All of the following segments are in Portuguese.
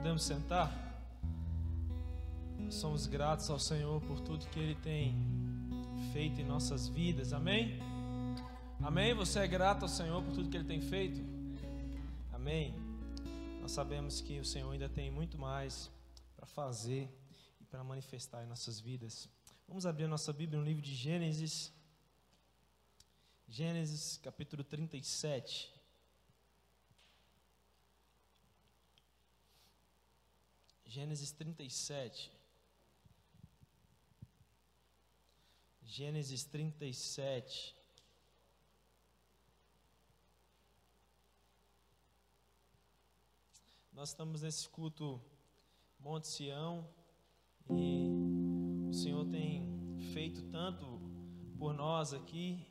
Podemos sentar? Somos gratos ao Senhor por tudo que Ele tem feito em nossas vidas, amém? Amém? Você é grato ao Senhor por tudo que Ele tem feito? Amém? Nós sabemos que o Senhor ainda tem muito mais para fazer e para manifestar em nossas vidas. Vamos abrir a nossa Bíblia no livro de Gênesis, Gênesis capítulo 37. Gênesis 37. Gênesis 37. Nós estamos nesse culto Monte Sião e o Senhor tem feito tanto por nós aqui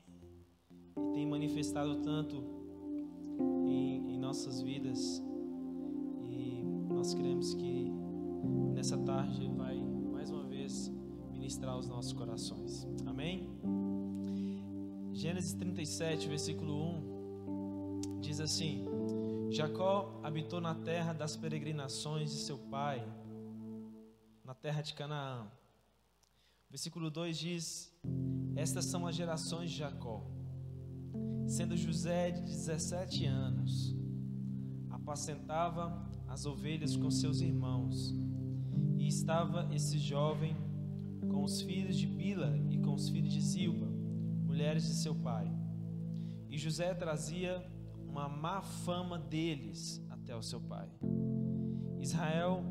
e tem manifestado tanto em, em nossas vidas e nós queremos que nessa tarde Ele vai mais uma vez ministrar os nossos corações. Amém? Gênesis 37, versículo 1 diz assim: Jacó habitou na terra das peregrinações de seu pai, na terra de Canaã. Versículo 2 diz: Estas são as gerações de Jacó. Sendo José de 17 anos, apacentava as ovelhas com seus irmãos estava esse jovem com os filhos de Bila e com os filhos de Zilpa, mulheres de seu pai. E José trazia uma má fama deles até o seu pai. Israel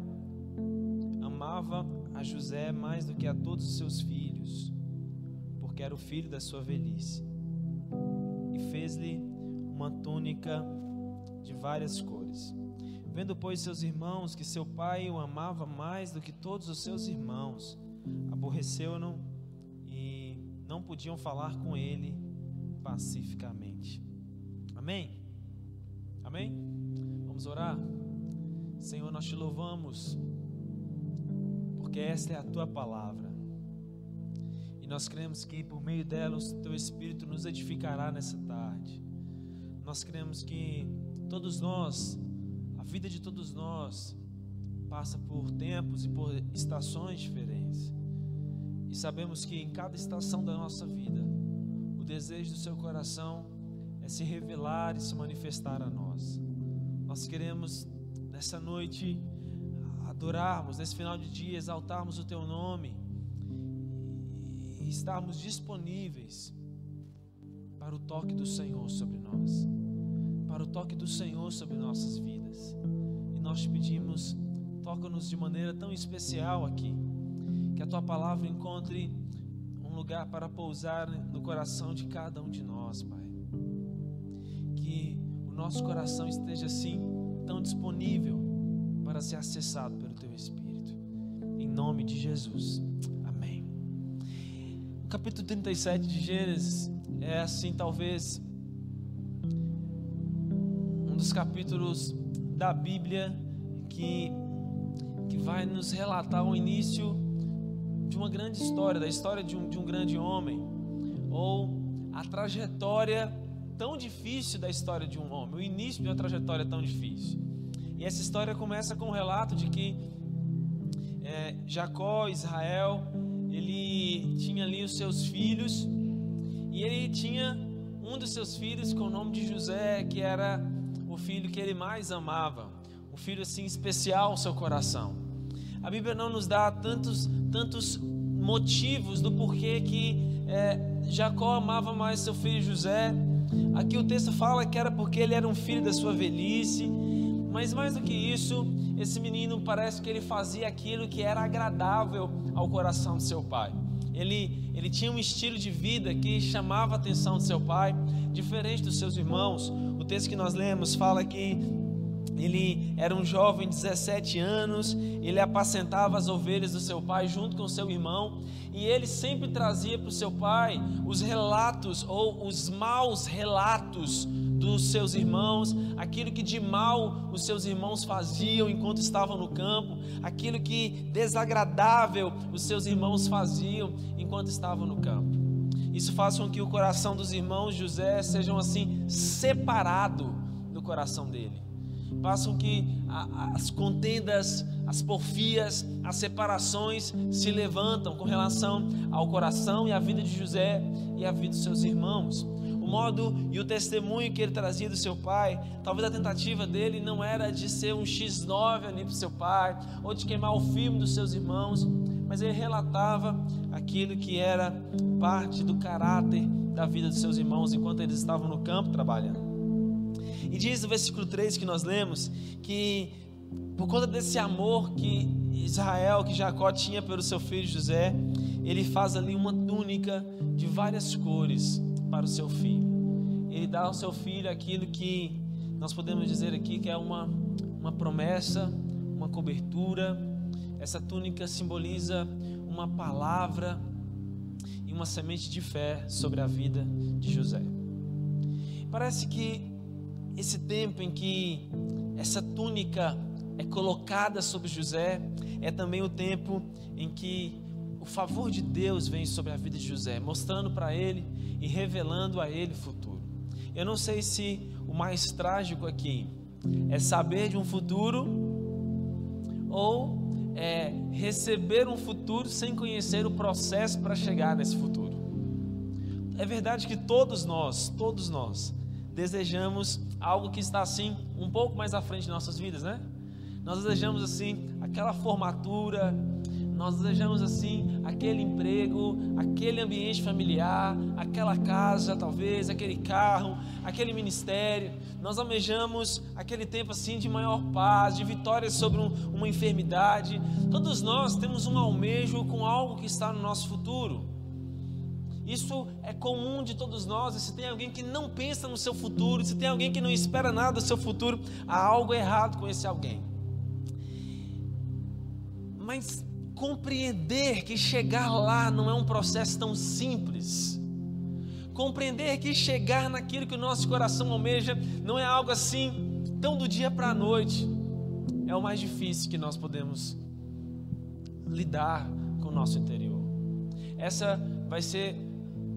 amava a José mais do que a todos os seus filhos, porque era o filho da sua velhice. E fez-lhe uma túnica de várias cores. Vendo, pois, seus irmãos que seu pai o amava mais do que todos os seus irmãos, aborreceu-no e não podiam falar com ele pacificamente. Amém? Amém? Vamos orar? Senhor, nós te louvamos, porque esta é a tua palavra. E nós cremos que por meio dela o teu Espírito nos edificará nessa tarde. Nós cremos que todos nós vida de todos nós passa por tempos e por estações diferentes. E sabemos que em cada estação da nossa vida, o desejo do seu coração é se revelar e se manifestar a nós. Nós queremos nessa noite adorarmos, nesse final de dia exaltarmos o teu nome e estarmos disponíveis para o toque do Senhor sobre nós para o toque do Senhor sobre nossas vidas. E nós te pedimos, toca-nos de maneira tão especial aqui, que a tua palavra encontre um lugar para pousar no coração de cada um de nós, Pai. Que o nosso coração esteja assim tão disponível para ser acessado pelo teu Espírito. Em nome de Jesus. Amém. O capítulo 37 de Gênesis é assim, talvez dos capítulos da Bíblia que, que vai nos relatar o início de uma grande história, da história de um, de um grande homem, ou a trajetória tão difícil da história de um homem, o início de uma trajetória tão difícil. E essa história começa com o um relato de que é, Jacó, Israel, ele tinha ali os seus filhos, e ele tinha um dos seus filhos com o nome de José, que era filho que ele mais amava, um filho assim especial ao seu coração. A Bíblia não nos dá tantos, tantos motivos do porquê que é, Jacó amava mais seu filho José. Aqui o texto fala que era porque ele era um filho da sua velhice, mas mais do que isso, esse menino parece que ele fazia aquilo que era agradável ao coração de seu pai. Ele, ele tinha um estilo de vida que chamava a atenção de seu pai, diferente dos seus irmãos texto que nós lemos fala que ele era um jovem de 17 anos, ele apacentava as ovelhas do seu pai junto com seu irmão, e ele sempre trazia para o seu pai os relatos ou os maus relatos dos seus irmãos, aquilo que de mal os seus irmãos faziam enquanto estavam no campo, aquilo que desagradável os seus irmãos faziam enquanto estavam no campo. Isso faz com que o coração dos irmãos José sejam assim separado do coração dele. passam que as contendas, as porfias, as separações se levantam com relação ao coração e à vida de José e à vida dos seus irmãos. O modo e o testemunho que ele trazia do seu pai, talvez a tentativa dele não era de ser um X9 ali para o seu pai, ou de queimar o filme dos seus irmãos, mas ele relatava aquilo que era parte do caráter da vida dos seus irmãos enquanto eles estavam no campo trabalhando. E diz no versículo 3 que nós lemos que por conta desse amor que Israel, que Jacó tinha pelo seu filho José, ele faz ali uma túnica de várias cores para o seu filho. Ele dá ao seu filho aquilo que nós podemos dizer aqui que é uma, uma promessa, uma cobertura. Essa túnica simboliza uma palavra e uma semente de fé sobre a vida de José. Parece que esse tempo em que essa túnica é colocada sobre José, é também o tempo em que o favor de Deus vem sobre a vida de José, mostrando para ele e revelando a ele o futuro. Eu não sei se o mais trágico aqui é saber de um futuro ou é receber um futuro sem conhecer o processo para chegar nesse futuro. É verdade que todos nós, todos nós, desejamos algo que está assim um pouco mais à frente de nossas vidas, né? Nós desejamos assim aquela formatura, nós desejamos assim aquele emprego, aquele ambiente familiar, aquela casa, talvez, aquele carro, aquele ministério. Nós almejamos aquele tempo assim de maior paz, de vitória sobre um, uma enfermidade. Todos nós temos um almejo com algo que está no nosso futuro. Isso é comum de todos nós. E se tem alguém que não pensa no seu futuro, se tem alguém que não espera nada do seu futuro, há algo errado com esse alguém. Mas compreender que chegar lá não é um processo tão simples. Compreender que chegar naquilo que o nosso coração almeja não é algo assim tão do dia para a noite. É o mais difícil que nós podemos lidar com o nosso interior. Essa vai ser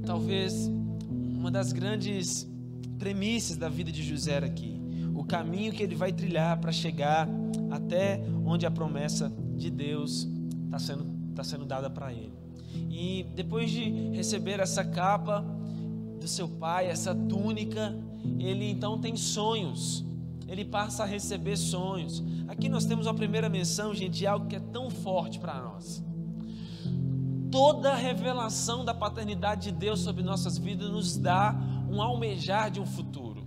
talvez uma das grandes premissas da vida de José aqui. O caminho que ele vai trilhar para chegar até onde a promessa de Deus está sendo, tá sendo dada para ele. E depois de receber essa capa do seu pai, essa túnica, ele então tem sonhos. Ele passa a receber sonhos. Aqui nós temos a primeira menção, gente, de algo que é tão forte para nós toda a revelação da paternidade de Deus sobre nossas vidas nos dá um almejar de um futuro.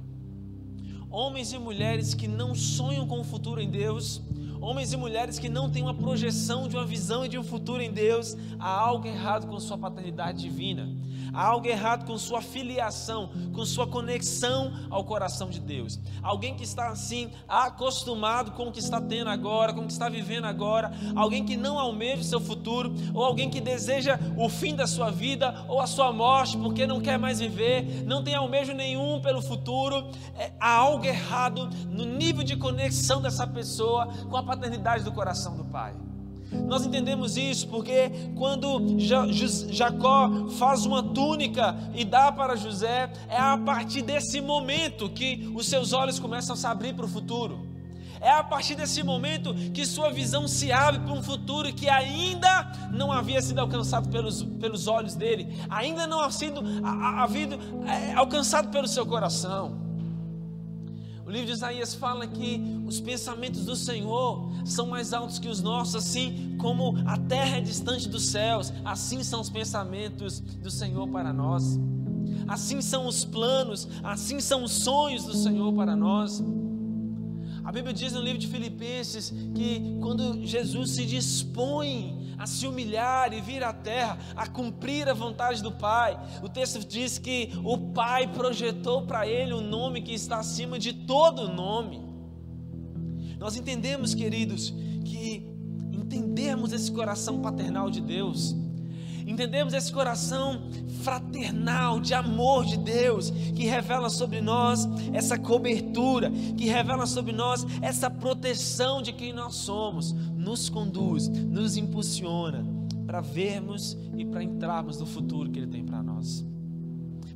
Homens e mulheres que não sonham com o futuro em Deus, homens e mulheres que não têm uma projeção de uma visão e de um futuro em Deus, há algo errado com sua paternidade divina. Há algo errado com sua filiação, com sua conexão ao coração de Deus. Alguém que está assim, acostumado com o que está tendo agora, com o que está vivendo agora, alguém que não almeja o seu futuro, ou alguém que deseja o fim da sua vida ou a sua morte porque não quer mais viver, não tem almejo nenhum pelo futuro. É, há algo errado no nível de conexão dessa pessoa com a paternidade do coração do Pai. Nós entendemos isso porque quando Jacó faz uma túnica e dá para José, é a partir desse momento que os seus olhos começam a se abrir para o futuro. É a partir desse momento que sua visão se abre para um futuro que ainda não havia sido alcançado pelos, pelos olhos dele, ainda não havia sido, havido, é, alcançado pelo seu coração. Livro de Isaías fala que os pensamentos do Senhor são mais altos que os nossos, assim como a terra é distante dos céus, assim são os pensamentos do Senhor para nós. Assim são os planos, assim são os sonhos do Senhor para nós. A Bíblia diz no livro de Filipenses que quando Jesus se dispõe a se humilhar e vir à terra, a cumprir a vontade do Pai. O texto diz que o Pai projetou para ele o um nome que está acima de todo nome. Nós entendemos, queridos, que entendemos esse coração paternal de Deus entendemos esse coração fraternal de amor de Deus, que revela sobre nós essa cobertura, que revela sobre nós essa proteção de quem nós somos, nos conduz, nos impulsiona para vermos e para entrarmos no futuro que Ele tem para nós.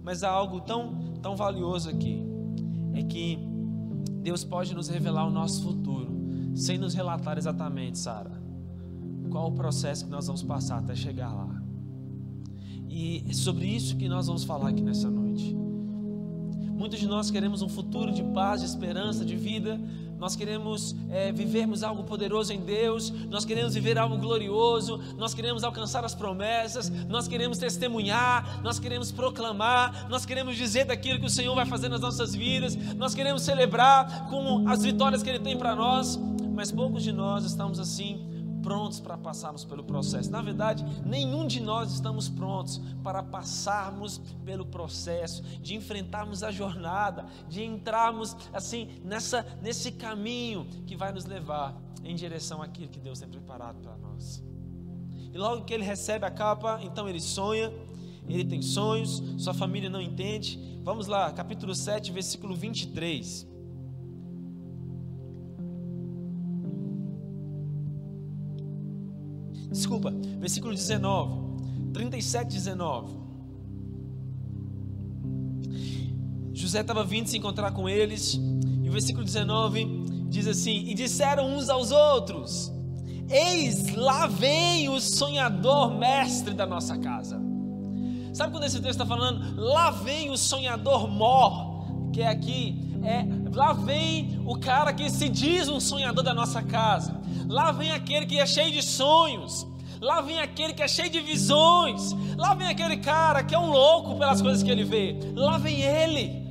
Mas há algo tão, tão valioso aqui, é que Deus pode nos revelar o nosso futuro, sem nos relatar exatamente, Sara, qual o processo que nós vamos passar até chegar lá. E é sobre isso que nós vamos falar aqui nessa noite. Muitos de nós queremos um futuro de paz, de esperança, de vida, nós queremos é, vivermos algo poderoso em Deus, nós queremos viver algo glorioso, nós queremos alcançar as promessas, nós queremos testemunhar, nós queremos proclamar, nós queremos dizer daquilo que o Senhor vai fazer nas nossas vidas, nós queremos celebrar com as vitórias que Ele tem para nós, mas poucos de nós estamos assim prontos para passarmos pelo processo. Na verdade, nenhum de nós estamos prontos para passarmos pelo processo, de enfrentarmos a jornada, de entrarmos assim nessa nesse caminho que vai nos levar em direção àquilo que Deus tem preparado para nós. E logo que ele recebe a capa, então ele sonha, ele tem sonhos, sua família não entende. Vamos lá, capítulo 7, versículo 23. Desculpa, versículo 19. 37, 19. José estava vindo se encontrar com eles, e o versículo 19 diz assim: E disseram uns aos outros: Eis lá vem o sonhador mestre da nossa casa. Sabe quando esse texto está falando? Lá vem o sonhador mor, que é aqui, é lá vem o cara que se diz um sonhador da nossa casa. Lá vem aquele que é cheio de sonhos. Lá vem aquele que é cheio de visões. Lá vem aquele cara que é um louco pelas coisas que ele vê. Lá vem ele.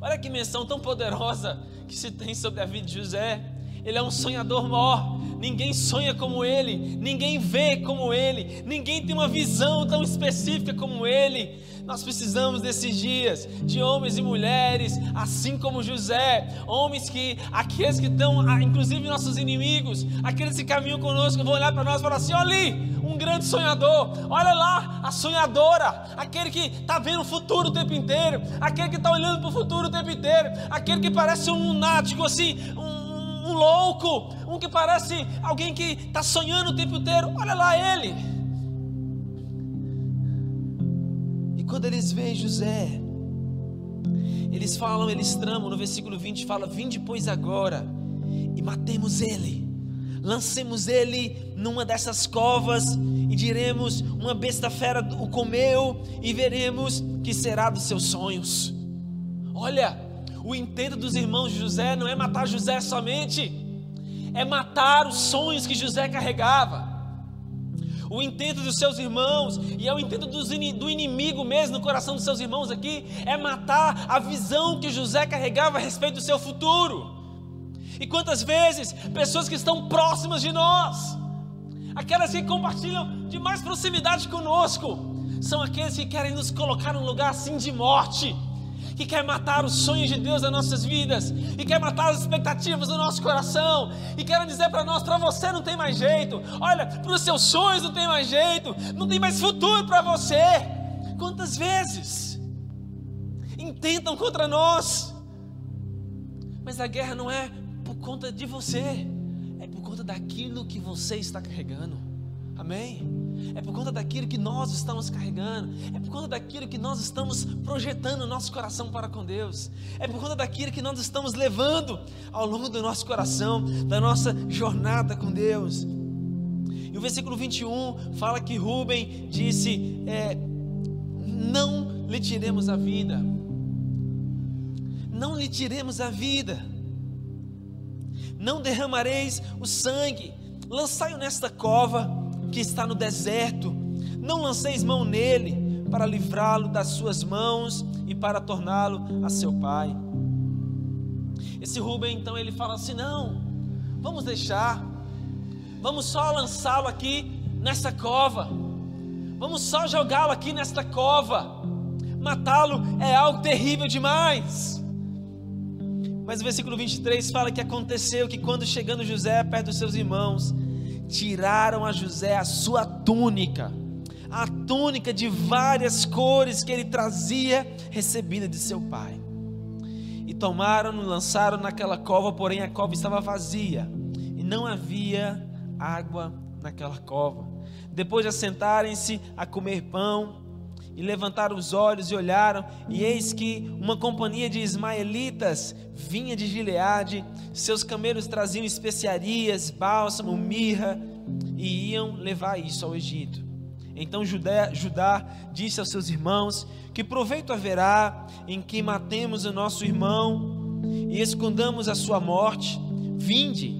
Olha que menção tão poderosa que se tem sobre a vida de José. Ele é um sonhador maior. Ninguém sonha como ele, ninguém vê como ele, ninguém tem uma visão tão específica como ele. Nós precisamos desses dias de homens e mulheres, assim como José, homens que, aqueles que estão, ah, inclusive nossos inimigos, aqueles que caminham conosco, vão olhar para nós e falar assim: olha ali, um grande sonhador, olha lá, a sonhadora, aquele que está vendo o futuro o tempo inteiro, aquele que está olhando para o futuro o tempo inteiro, aquele que parece um lunático assim, um, um louco, um que parece alguém que está sonhando o tempo inteiro, olha lá ele. Quando eles veem José, eles falam, eles tramam, no versículo 20 fala: Vinde, pois, agora e matemos ele, lancemos ele numa dessas covas e diremos: Uma besta fera o comeu e veremos que será dos seus sonhos. Olha, o intento dos irmãos de José não é matar José somente, é matar os sonhos que José carregava o intento dos seus irmãos, e é o intento do inimigo mesmo no coração dos seus irmãos aqui, é matar a visão que José carregava a respeito do seu futuro. E quantas vezes pessoas que estão próximas de nós, aquelas que compartilham de mais proximidade conosco, são aqueles que querem nos colocar num lugar assim de morte que quer matar os sonhos de Deus nas nossas vidas, e quer matar as expectativas do nosso coração, e quer dizer para nós: para você não tem mais jeito, olha, para os seus sonhos não tem mais jeito, não tem mais futuro para você. Quantas vezes intentam contra nós, mas a guerra não é por conta de você, é por conta daquilo que você está carregando, amém? É por conta daquilo que nós estamos carregando, é por conta daquilo que nós estamos projetando o nosso coração para com Deus, é por conta daquilo que nós estamos levando ao longo do nosso coração, da nossa jornada com Deus. E o versículo 21 fala que Rubem disse: é, Não lhe tiremos a vida, não lhe tiremos a vida, não derramareis o sangue, lançai-o nesta cova que está no deserto, não lanceis mão nele para livrá-lo das suas mãos e para torná-lo a seu pai. Esse Rubem então ele fala assim: não, vamos deixar, vamos só lançá-lo aqui nessa cova, vamos só jogá-lo aqui nesta cova, matá-lo é algo terrível demais. Mas o versículo 23 fala que aconteceu que quando chegando José perto dos seus irmãos, tiraram a José a sua túnica, a túnica de várias cores que ele trazia, recebida de seu pai. E tomaram e lançaram naquela cova, porém a cova estava vazia, e não havia água naquela cova. Depois de assentarem-se a comer pão, e levantaram os olhos e olharam, e eis que uma companhia de ismaelitas vinha de Gileade, seus camelos traziam especiarias, bálsamo, mirra, e iam levar isso ao Egito. Então Judá, Judá disse aos seus irmãos: Que proveito haverá em que matemos o nosso irmão e escondamos a sua morte? Vinde,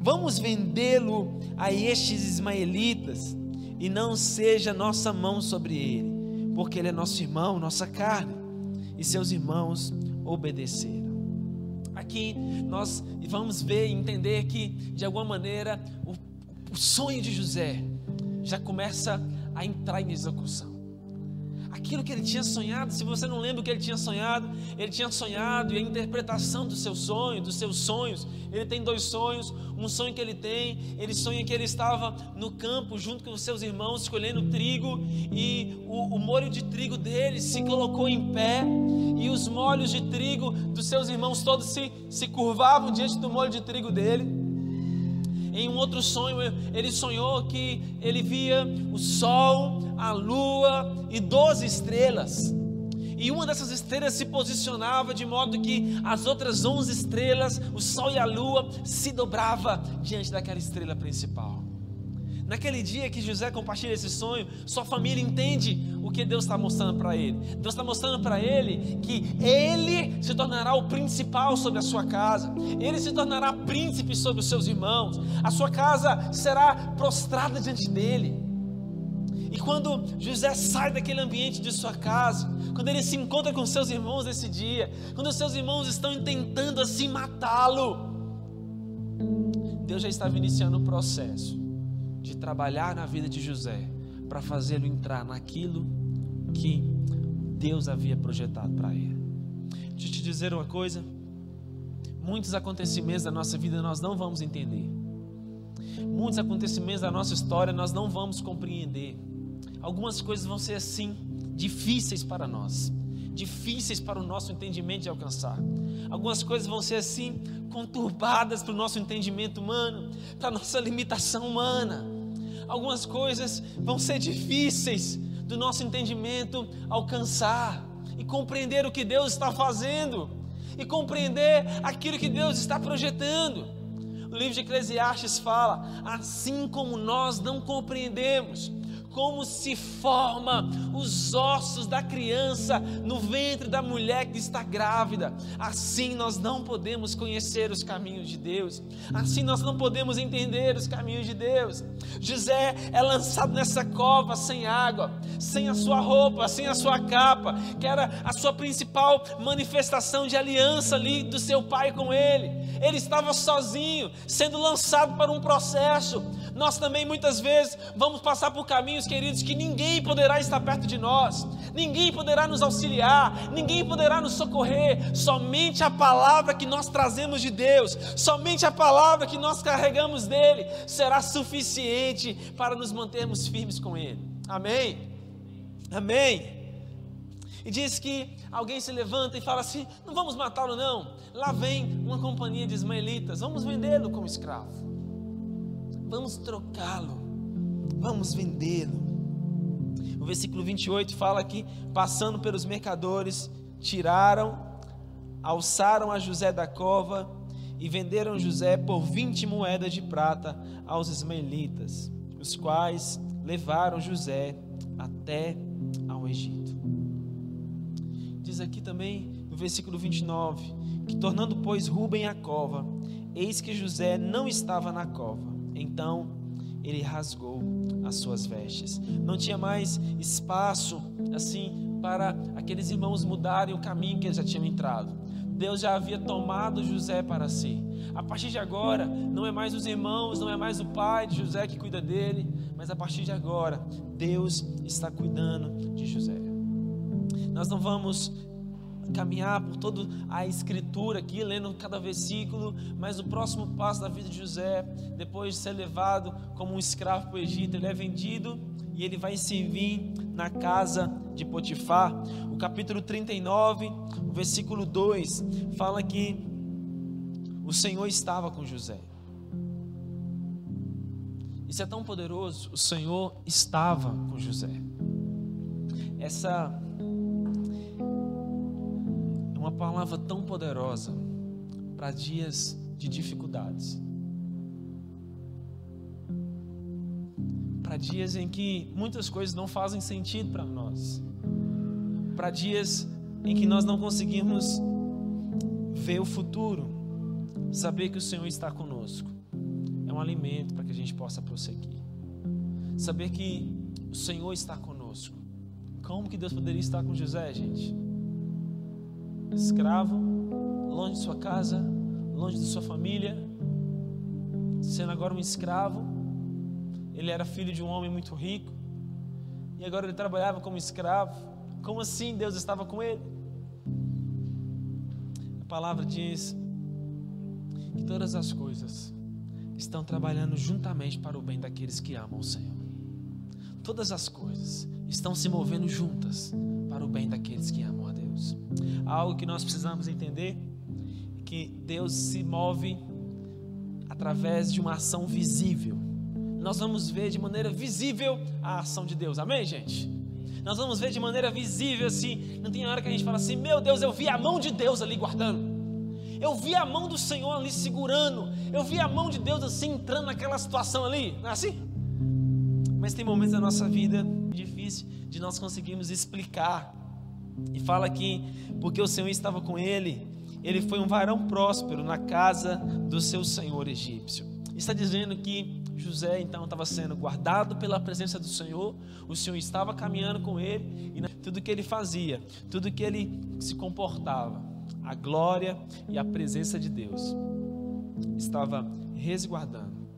vamos vendê-lo a estes ismaelitas, e não seja nossa mão sobre ele, porque ele é nosso irmão, nossa carne. E seus irmãos obedeceram. Aqui nós vamos ver e entender que, de alguma maneira, o, o sonho de José já começa a entrar em execução. Aquilo que ele tinha sonhado, se você não lembra o que ele tinha sonhado, ele tinha sonhado e a interpretação do seu sonho, dos seus sonhos. Ele tem dois sonhos. Um sonho que ele tem, ele sonha que ele estava no campo junto com os seus irmãos, escolhendo trigo, e o, o molho de trigo dele se colocou em pé, e os molhos de trigo dos seus irmãos todos se, se curvavam diante do molho de trigo dele. Em um outro sonho, ele sonhou que ele via o sol, a lua e doze estrelas. E uma dessas estrelas se posicionava de modo que as outras onze estrelas, o sol e a lua, se dobrava diante daquela estrela principal. Naquele dia que José compartilha esse sonho, sua família entende o que Deus está mostrando para ele. Deus está mostrando para ele que ele se tornará o principal sobre a sua casa, ele se tornará príncipe sobre os seus irmãos, a sua casa será prostrada diante dele. E quando José sai daquele ambiente de sua casa, quando ele se encontra com seus irmãos nesse dia, quando seus irmãos estão tentando assim matá-lo, Deus já estava iniciando o processo de trabalhar na vida de José para fazê-lo entrar naquilo que Deus havia projetado para ele. Deixa eu te dizer uma coisa: muitos acontecimentos da nossa vida nós não vamos entender, muitos acontecimentos da nossa história nós não vamos compreender. Algumas coisas vão ser assim, difíceis para nós, difíceis para o nosso entendimento de alcançar. Algumas coisas vão ser assim, conturbadas para o nosso entendimento humano, para a nossa limitação humana algumas coisas vão ser difíceis do nosso entendimento alcançar e compreender o que Deus está fazendo e compreender aquilo que Deus está projetando. O livro de Eclesiastes fala: assim como nós não compreendemos como se forma os ossos da criança no ventre da mulher que está grávida. Assim nós não podemos conhecer os caminhos de Deus. Assim nós não podemos entender os caminhos de Deus. José é lançado nessa cova sem água, sem a sua roupa, sem a sua capa, que era a sua principal manifestação de aliança ali do seu pai com ele. Ele estava sozinho, sendo lançado para um processo. Nós também muitas vezes vamos passar por caminhos queridos, que ninguém poderá estar perto de nós, ninguém poderá nos auxiliar, ninguém poderá nos socorrer, somente a palavra que nós trazemos de Deus, somente a palavra que nós carregamos dele será suficiente para nos mantermos firmes com ele. Amém? Amém? E diz que alguém se levanta e fala assim: não vamos matá-lo, não. Lá vem uma companhia de ismaelitas, vamos vendê-lo como escravo, vamos trocá-lo vamos vendê-lo. O versículo 28 fala que, passando pelos mercadores, tiraram, alçaram a José da cova e venderam José por 20 moedas de prata aos ismaelitas, os quais levaram José até ao Egito. Diz aqui também no versículo 29 que, tornando, pois, Rubem a cova, eis que José não estava na cova. Então ele rasgou as suas vestes. Não tinha mais espaço assim para aqueles irmãos mudarem o caminho que eles já tinham entrado. Deus já havia tomado José para si. A partir de agora, não é mais os irmãos, não é mais o pai de José que cuida dele, mas a partir de agora, Deus está cuidando de José. Nós não vamos caminhar por toda a escritura aqui, lendo cada versículo, mas o próximo passo da vida de José, depois de ser levado como um escravo para o Egito, ele é vendido e ele vai servir na casa de Potifar. O capítulo 39, o versículo 2, fala que o Senhor estava com José. Isso é tão poderoso, o Senhor estava com José essa palavra tão poderosa para dias de dificuldades. Para dias em que muitas coisas não fazem sentido para nós. Para dias em que nós não conseguimos ver o futuro, saber que o Senhor está conosco. É um alimento para que a gente possa prosseguir. Saber que o Senhor está conosco. Como que Deus poderia estar com José, gente? Escravo, longe de sua casa, longe de sua família, sendo agora um escravo. Ele era filho de um homem muito rico e agora ele trabalhava como escravo. Como assim Deus estava com ele? A palavra diz que todas as coisas estão trabalhando juntamente para o bem daqueles que amam o Senhor. Todas as coisas estão se movendo juntas para o bem daqueles que amam Deus. Algo que nós precisamos entender é que Deus se move através de uma ação visível. Nós vamos ver de maneira visível a ação de Deus. Amém, gente? Nós vamos ver de maneira visível assim. Não tem hora que a gente fala assim: "Meu Deus, eu vi a mão de Deus ali guardando". Eu vi a mão do Senhor ali segurando. Eu vi a mão de Deus assim entrando naquela situação ali. Não é assim? Mas tem momentos da nossa vida difícil de nós conseguirmos explicar. E fala que porque o Senhor estava com ele, ele foi um varão próspero na casa do seu senhor egípcio. Está dizendo que José então estava sendo guardado pela presença do Senhor, o Senhor estava caminhando com ele e tudo que ele fazia, tudo que ele se comportava, a glória e a presença de Deus estava resguardando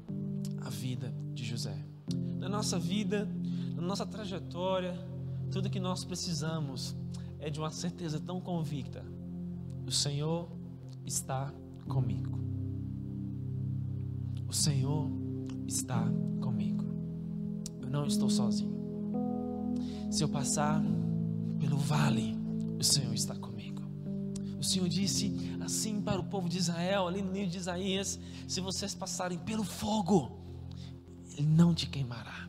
a vida de José na nossa vida, na nossa trajetória, tudo que nós precisamos é de uma certeza tão convicta: o Senhor está comigo. O Senhor está comigo. Eu não estou sozinho. Se eu passar pelo vale, o Senhor está comigo. O Senhor disse assim para o povo de Israel, ali no livro de Isaías: se vocês passarem pelo fogo, ele não te queimará.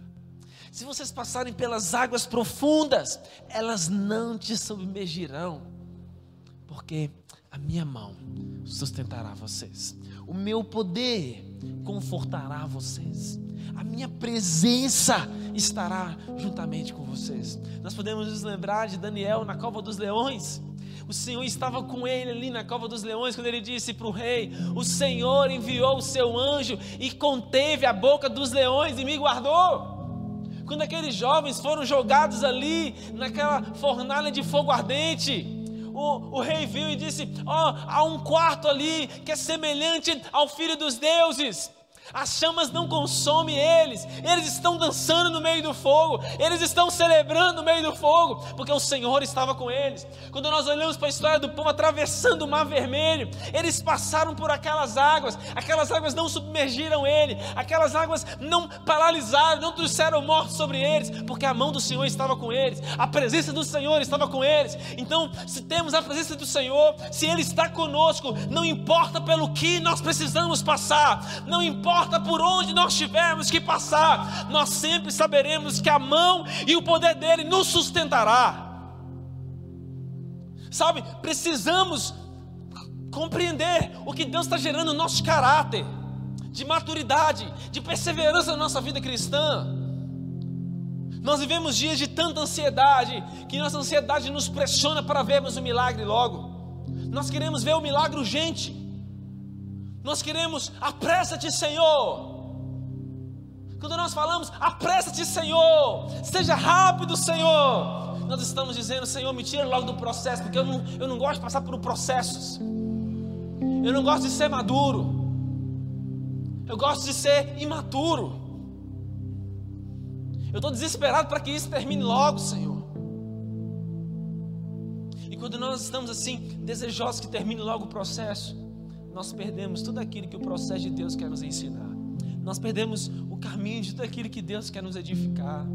Se vocês passarem pelas águas profundas, elas não te submergirão, porque a minha mão sustentará vocês, o meu poder confortará vocês, a minha presença estará juntamente com vocês. Nós podemos nos lembrar de Daniel na cova dos leões. O Senhor estava com ele ali na cova dos leões, quando ele disse para o rei: O Senhor enviou o seu anjo e conteve a boca dos leões e me guardou. Quando aqueles jovens foram jogados ali naquela fornalha de fogo ardente, o, o, rei viu e disse: Ó, oh, há um quarto ali que é semelhante ao filho dos deuses. As chamas não consomem eles, eles estão dançando no meio do fogo, eles estão celebrando no meio do fogo, porque o Senhor estava com eles. Quando nós olhamos para a história do povo atravessando o Mar Vermelho, eles passaram por aquelas águas, aquelas águas não submergiram ele, aquelas águas não paralisaram, não trouxeram morte sobre eles, porque a mão do Senhor estava com eles, a presença do Senhor estava com eles. Então, se temos a presença do Senhor, se Ele está conosco, não importa pelo que nós precisamos passar, não importa importa por onde nós tivermos que passar, nós sempre saberemos que a mão e o poder dele nos sustentará. Sabe, precisamos compreender o que Deus está gerando no nosso caráter, de maturidade, de perseverança na nossa vida cristã. Nós vivemos dias de tanta ansiedade, que nossa ansiedade nos pressiona para vermos o milagre logo. Nós queremos ver o milagre urgente. Nós queremos, apressa-te, Senhor. Quando nós falamos, apressa-te, Senhor, seja rápido, Senhor, nós estamos dizendo, Senhor, me tira logo do processo, porque eu não, eu não gosto de passar por processos, eu não gosto de ser maduro, eu gosto de ser imaturo. Eu estou desesperado para que isso termine logo, Senhor. E quando nós estamos assim, desejosos que termine logo o processo, nós perdemos tudo aquilo que o processo de Deus quer nos ensinar. Nós perdemos o caminho de tudo aquilo que Deus quer nos edificar.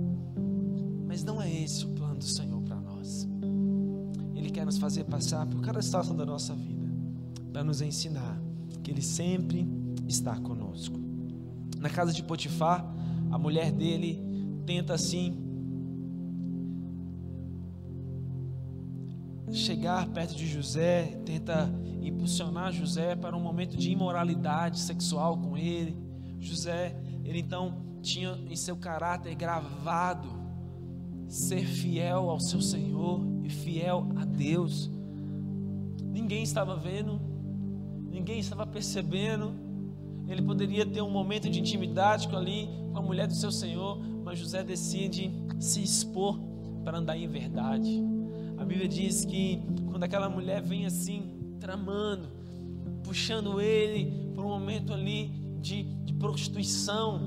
Mas não é esse o plano do Senhor para nós. Ele quer nos fazer passar por cada situação da nossa vida para nos ensinar que Ele sempre está conosco. Na casa de Potifar, a mulher dele tenta assim chegar perto de José, tenta impulsionar José para um momento de imoralidade sexual com ele. José, ele então tinha em seu caráter gravado ser fiel ao seu Senhor e fiel a Deus. Ninguém estava vendo, ninguém estava percebendo. Ele poderia ter um momento de intimidade com ali com a mulher do seu Senhor, mas José decide se expor para andar em verdade. A Bíblia diz que quando aquela mulher vem assim, tramando, puxando ele para um momento ali de, de prostituição,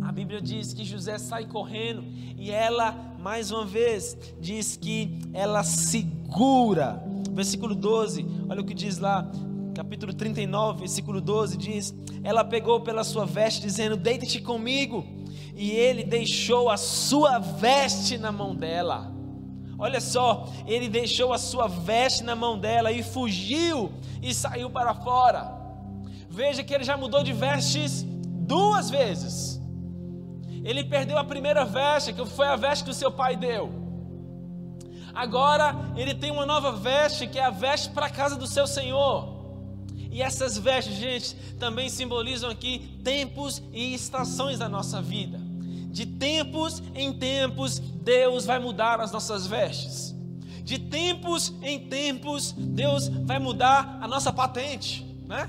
a Bíblia diz que José sai correndo e ela, mais uma vez, diz que ela segura. Versículo 12, olha o que diz lá, capítulo 39, versículo 12: diz: Ela pegou pela sua veste, dizendo: Deita-te comigo. E ele deixou a sua veste na mão dela. Olha só, ele deixou a sua veste na mão dela e fugiu e saiu para fora. Veja que ele já mudou de vestes duas vezes. Ele perdeu a primeira veste, que foi a veste que o seu pai deu. Agora ele tem uma nova veste, que é a veste para a casa do seu Senhor. E essas vestes, gente, também simbolizam aqui tempos e estações da nossa vida. De tempos em tempos, Deus vai mudar as nossas vestes. De tempos em tempos, Deus vai mudar a nossa patente, né?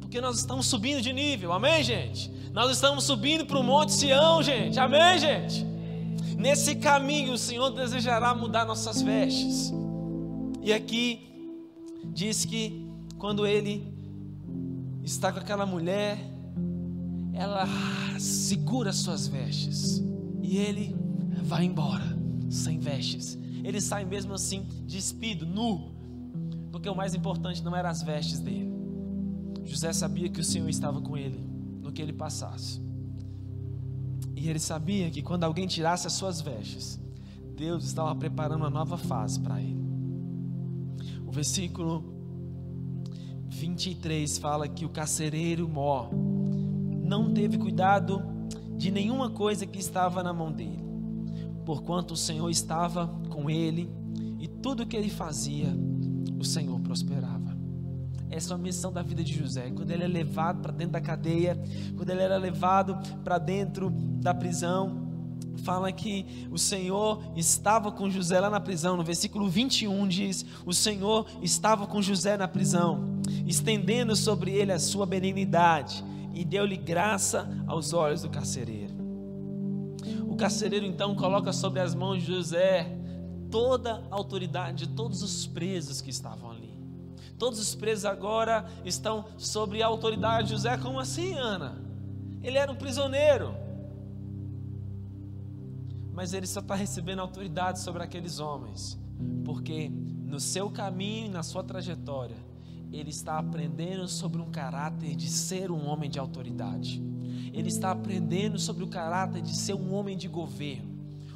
Porque nós estamos subindo de nível, amém, gente? Nós estamos subindo para o Monte Sião, gente. Amém, gente? Nesse caminho, o Senhor desejará mudar nossas vestes. E aqui diz que quando ele está com aquela mulher, ela segura suas vestes e ele vai embora sem vestes. Ele sai mesmo assim despido, nu, porque o mais importante não eram as vestes dele. José sabia que o Senhor estava com ele no que ele passasse. E ele sabia que quando alguém tirasse as suas vestes, Deus estava preparando uma nova fase para ele. O versículo 23 fala que o carcereiro Mó não teve cuidado de nenhuma coisa que estava na mão dele, porquanto o Senhor estava com ele e tudo que ele fazia, o Senhor prosperava. Essa é a missão da vida de José. Quando ele é levado para dentro da cadeia, quando ele era levado para dentro da prisão, fala que o Senhor estava com José lá na prisão. No versículo 21 diz: O Senhor estava com José na prisão, estendendo sobre ele a sua benignidade e deu-lhe graça aos olhos do carcereiro. O carcereiro então coloca sobre as mãos de José toda a autoridade de todos os presos que estavam ali. Todos os presos agora estão sobre a autoridade de José. Como assim, Ana? Ele era um prisioneiro. Mas ele só está recebendo autoridade sobre aqueles homens, porque no seu caminho e na sua trajetória, ele está aprendendo sobre um caráter de ser um homem de autoridade. Ele está aprendendo sobre o caráter de ser um homem de governo.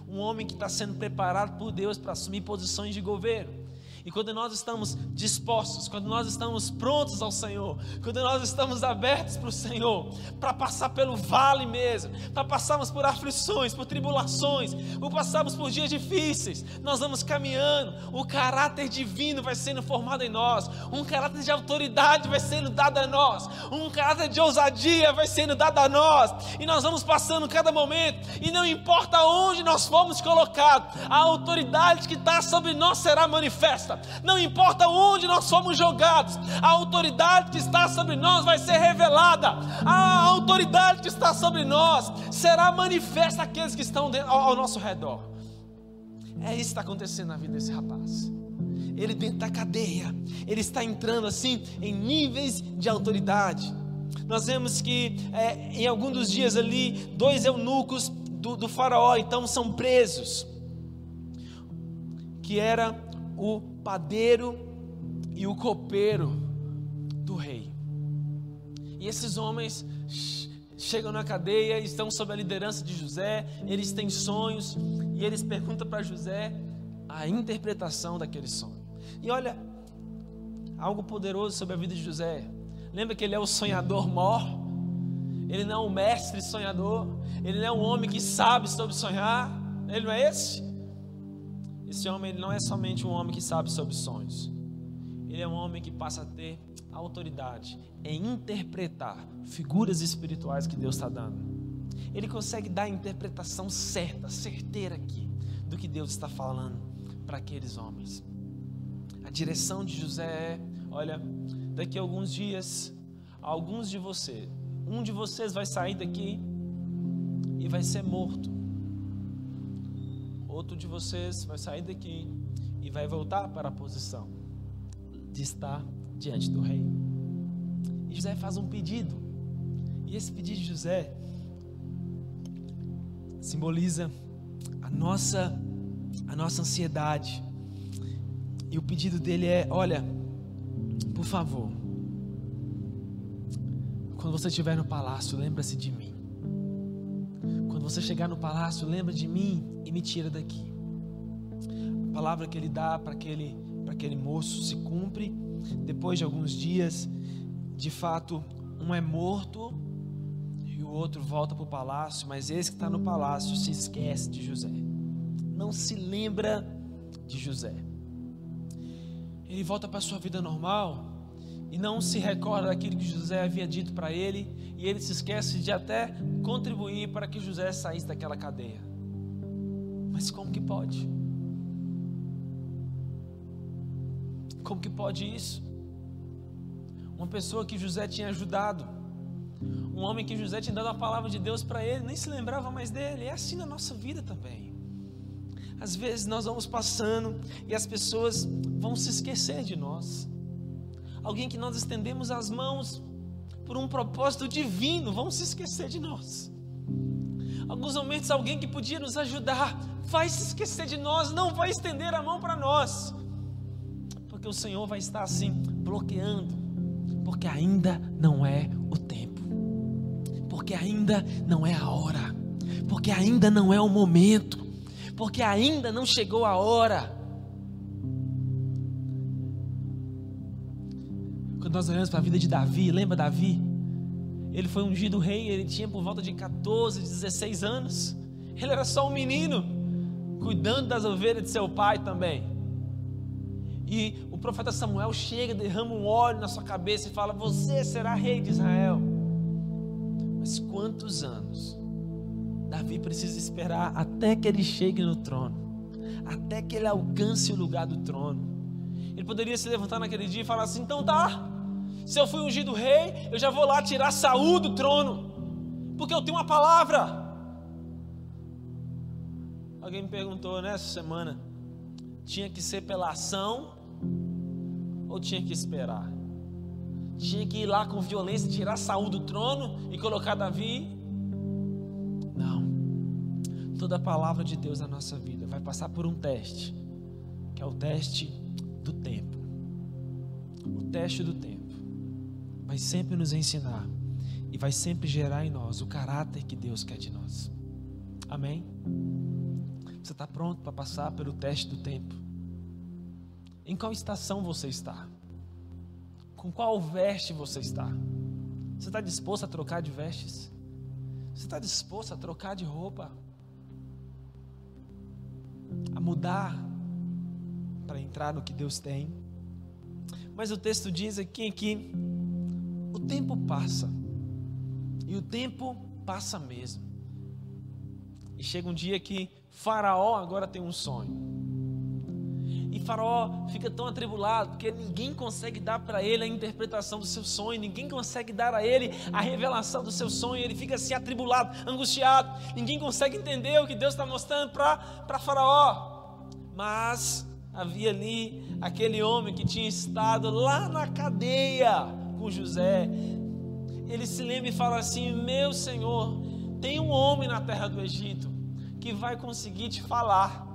Um homem que está sendo preparado por Deus para assumir posições de governo. E quando nós estamos dispostos, quando nós estamos prontos ao Senhor, quando nós estamos abertos para o Senhor, para passar pelo vale mesmo, para passarmos por aflições, por tribulações, por passarmos por dias difíceis, nós vamos caminhando, o caráter divino vai sendo formado em nós, um caráter de autoridade vai sendo dado a nós, um caráter de ousadia vai sendo dado a nós, e nós vamos passando cada momento, e não importa onde nós fomos colocados, a autoridade que está sobre nós será manifesta não importa onde nós fomos jogados, a autoridade que está sobre nós vai ser revelada, a autoridade que está sobre nós será manifesta àqueles que estão ao nosso redor. É isso que está acontecendo na vida desse rapaz. Ele dentro da cadeia, ele está entrando assim em níveis de autoridade. Nós vemos que é, em algum dos dias ali, dois eunucos do, do faraó então são presos, que era o padeiro e o copeiro do rei. E esses homens chegam na cadeia, estão sob a liderança de José, eles têm sonhos e eles perguntam para José a interpretação daquele sonho. E olha, algo poderoso sobre a vida de José. Lembra que ele é o sonhador mor? Ele não é um mestre sonhador, ele não é um homem que sabe sobre sonhar, ele não é esse? Esse homem ele não é somente um homem que sabe sobre sonhos. Ele é um homem que passa a ter autoridade em interpretar figuras espirituais que Deus está dando. Ele consegue dar a interpretação certa, certeira aqui, do que Deus está falando para aqueles homens. A direção de José é: olha, daqui a alguns dias, alguns de vocês, um de vocês vai sair daqui e vai ser morto. Outro de vocês vai sair daqui e vai voltar para a posição de estar diante do rei. E José faz um pedido. E esse pedido de José simboliza a nossa a nossa ansiedade. E o pedido dele é: olha, por favor, quando você estiver no palácio, lembra-se de mim. Você chegar no palácio, lembra de mim e me tira daqui. A palavra que ele dá para aquele, aquele moço se cumpre. Depois de alguns dias, de fato, um é morto e o outro volta para o palácio, mas esse que está no palácio se esquece de José. Não se lembra de José. Ele volta para a sua vida normal e não se recorda daquilo que José havia dito para ele, e ele se esquece de até contribuir para que José saísse daquela cadeia. Mas como que pode? Como que pode isso? Uma pessoa que José tinha ajudado, um homem que José tinha dado a palavra de Deus para ele, nem se lembrava mais dele. É assim na nossa vida também. Às vezes nós vamos passando e as pessoas vão se esquecer de nós alguém que nós estendemos as mãos por um propósito divino, vão se esquecer de nós. Alguns momentos, alguém que podia nos ajudar vai se esquecer de nós, não vai estender a mão para nós, porque o Senhor vai estar assim, bloqueando, porque ainda não é o tempo, porque ainda não é a hora, porque ainda não é o momento, porque ainda não chegou a hora. Nós olhamos para a vida de Davi, lembra Davi? Ele foi ungido rei, ele tinha por volta de 14, 16 anos. Ele era só um menino, cuidando das ovelhas de seu pai também. E o profeta Samuel chega, derrama um óleo na sua cabeça e fala: Você será rei de Israel. Mas quantos anos Davi precisa esperar até que ele chegue no trono, até que ele alcance o lugar do trono? Ele poderia se levantar naquele dia e falar assim: Então tá, se eu fui ungido rei, eu já vou lá tirar Saúl do trono, porque eu tenho uma palavra. Alguém me perguntou nessa semana: tinha que ser pela ação ou tinha que esperar? Tinha que ir lá com violência, tirar Saúl do trono e colocar Davi? Não. Toda a palavra de Deus na nossa vida vai passar por um teste, que é o teste do tempo. O teste do tempo vai sempre nos ensinar e vai sempre gerar em nós o caráter que Deus quer de nós. Amém? Você está pronto para passar pelo teste do tempo? Em qual estação você está? Com qual veste você está? Você está disposto a trocar de vestes? Você está disposto a trocar de roupa? A mudar para entrar no que Deus tem? Mas o texto diz aqui que o tempo passa. E o tempo passa mesmo. E chega um dia que Faraó agora tem um sonho. E Faraó fica tão atribulado porque ninguém consegue dar para ele a interpretação do seu sonho, ninguém consegue dar a ele a revelação do seu sonho. Ele fica assim atribulado, angustiado. Ninguém consegue entender o que Deus está mostrando para Faraó. Mas havia ali aquele homem que tinha estado lá na cadeia com José, ele se lembra e fala assim: Meu Senhor, tem um homem na terra do Egito que vai conseguir te falar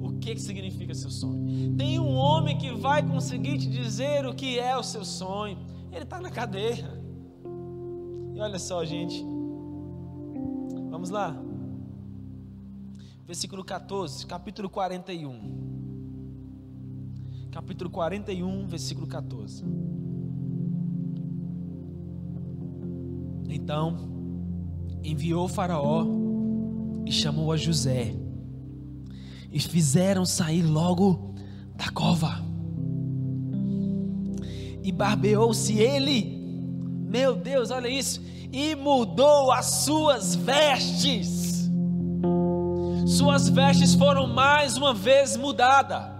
o que, que significa seu sonho. Tem um homem que vai conseguir te dizer o que é o seu sonho. Ele está na cadeia. E olha só, gente. Vamos lá. Versículo 14, capítulo 41. Capítulo 41, versículo 14. Então enviou Faraó e chamou a José. e fizeram sair logo da cova. E barbeou-se ele, meu Deus, olha isso, e mudou as suas vestes. Suas vestes foram mais uma vez mudadas.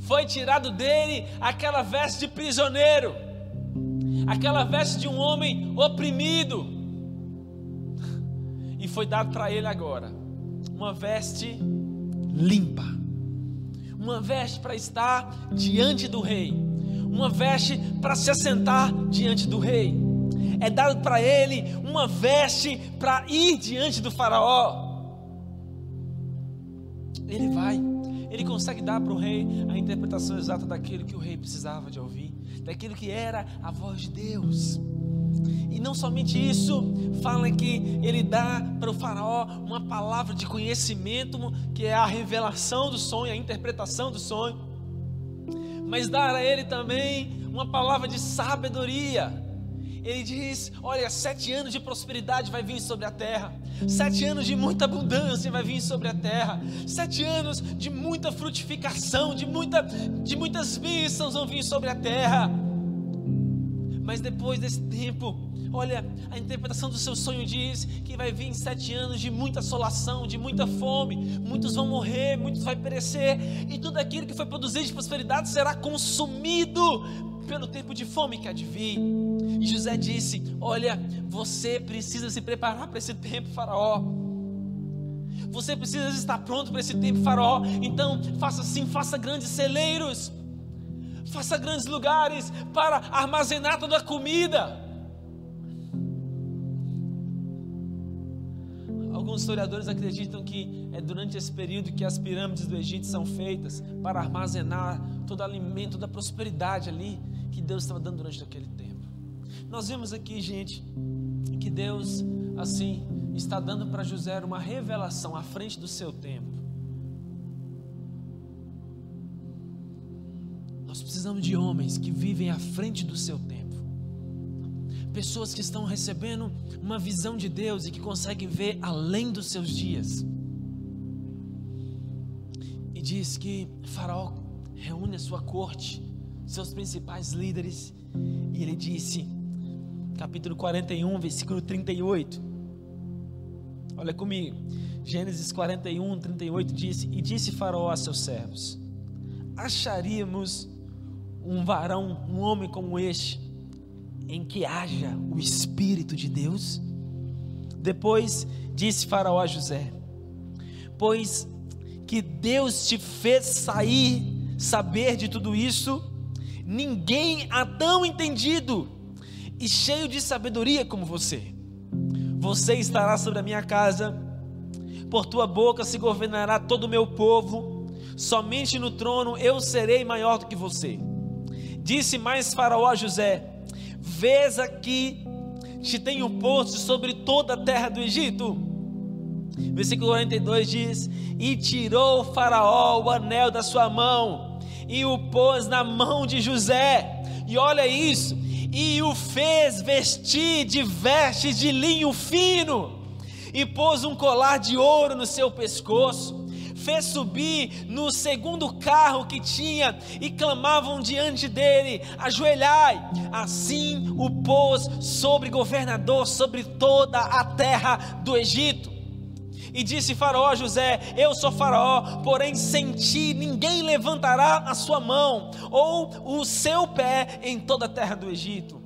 Foi tirado dele aquela veste de prisioneiro, aquela veste de um homem oprimido, e foi dado para ele agora. Uma veste limpa, uma veste para estar diante do rei, uma veste para se assentar diante do rei. É dado para ele uma veste para ir diante do faraó. Ele vai, ele consegue dar para o rei a interpretação exata daquilo que o rei precisava de ouvir, daquilo que era a voz de Deus. E não somente isso, fala que ele dá para o faraó uma palavra de conhecimento, que é a revelação do sonho, a interpretação do sonho. Mas dá a ele também uma palavra de sabedoria. Ele diz: Olha, sete anos de prosperidade vai vir sobre a terra, sete anos de muita abundância vai vir sobre a terra, sete anos de muita frutificação, de, muita, de muitas bênçãos vão vir sobre a terra. Mas depois desse tempo, olha, a interpretação do seu sonho diz que vai vir sete anos de muita assolação, de muita fome. Muitos vão morrer, muitos vão perecer, e tudo aquilo que foi produzido de prosperidade será consumido pelo tempo de fome que há de vir. E José disse: Olha, você precisa se preparar para esse tempo, Faraó. Você precisa estar pronto para esse tempo, Faraó. Então, faça assim: faça grandes celeiros faça grandes lugares para armazenar toda a comida. Alguns historiadores acreditam que é durante esse período que as pirâmides do Egito são feitas para armazenar todo o alimento, toda a prosperidade ali que Deus estava dando durante aquele tempo. Nós vemos aqui, gente, que Deus, assim, está dando para José uma revelação à frente do seu tempo. Nós precisamos de homens que vivem à frente do seu tempo. Pessoas que estão recebendo uma visão de Deus e que conseguem ver além dos seus dias. E diz que Faraó reúne a sua corte, seus principais líderes, e ele disse, capítulo 41, versículo 38. Olha comigo. Gênesis 41, 38 diz: E disse Faraó a seus servos: Acharíamos um varão, um homem como este, em que haja o Espírito de Deus? Depois disse Faraó a José: Pois que Deus te fez sair, saber de tudo isso, ninguém há tão entendido e cheio de sabedoria como você. Você estará sobre a minha casa, por tua boca se governará todo o meu povo, somente no trono eu serei maior do que você. Disse mais Faraó a José: Vês aqui, te tenho posto sobre toda a terra do Egito. Versículo 42 diz: E tirou Faraó o anel da sua mão, e o pôs na mão de José. E olha isso, e o fez vestir de vestes de linho fino, e pôs um colar de ouro no seu pescoço fez subir no segundo carro que tinha e clamavam diante dele: ajoelhai. Assim o pôs sobre governador sobre toda a terra do Egito. E disse Faraó a José: Eu sou Faraó, porém sem ti ninguém levantará a sua mão ou o seu pé em toda a terra do Egito.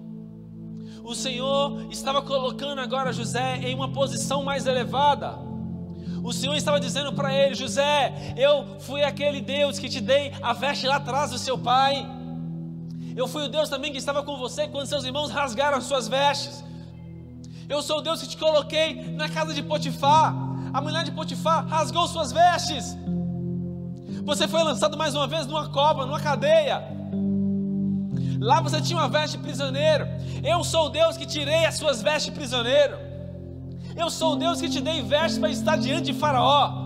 O Senhor estava colocando agora José em uma posição mais elevada. O Senhor estava dizendo para ele: José, eu fui aquele Deus que te dei a veste lá atrás do seu pai. Eu fui o Deus também que estava com você quando seus irmãos rasgaram as suas vestes. Eu sou o Deus que te coloquei na casa de Potifar. A mulher de Potifar rasgou suas vestes. Você foi lançado mais uma vez numa cobra, numa cadeia. Lá você tinha uma veste prisioneiro. Eu sou o Deus que tirei as suas vestes prisioneiro. Eu sou o Deus que te dei vestes para estar diante de Faraó.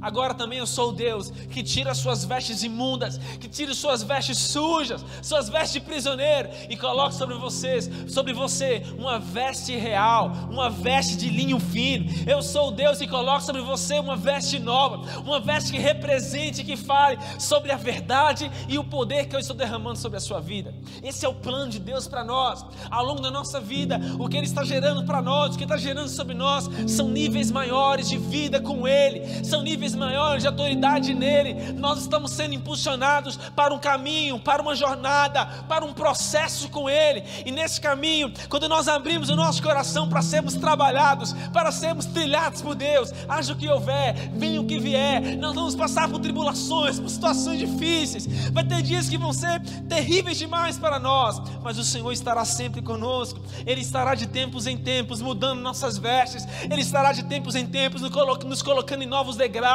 Agora também eu sou Deus que tira suas vestes imundas, que tira suas vestes sujas, suas vestes de prisioneiro e coloca sobre vocês, sobre você, uma veste real, uma veste de linho fino. Eu sou Deus que coloca sobre você uma veste nova, uma veste que represente, que fale sobre a verdade e o poder que eu estou derramando sobre a sua vida. Esse é o plano de Deus para nós. Ao longo da nossa vida, o que Ele está gerando para nós, o que está gerando sobre nós, são níveis maiores de vida com Ele, são níveis maiores de autoridade nele. Nós estamos sendo impulsionados para um caminho, para uma jornada, para um processo com Ele. E nesse caminho, quando nós abrimos o nosso coração para sermos trabalhados, para sermos trilhados por Deus, haja o que houver, venha o que vier, nós vamos passar por tribulações, por situações difíceis. Vai ter dias que vão ser terríveis demais para nós, mas o Senhor estará sempre conosco. Ele estará de tempos em tempos mudando nossas vestes. Ele estará de tempos em tempos nos colocando em novos degraus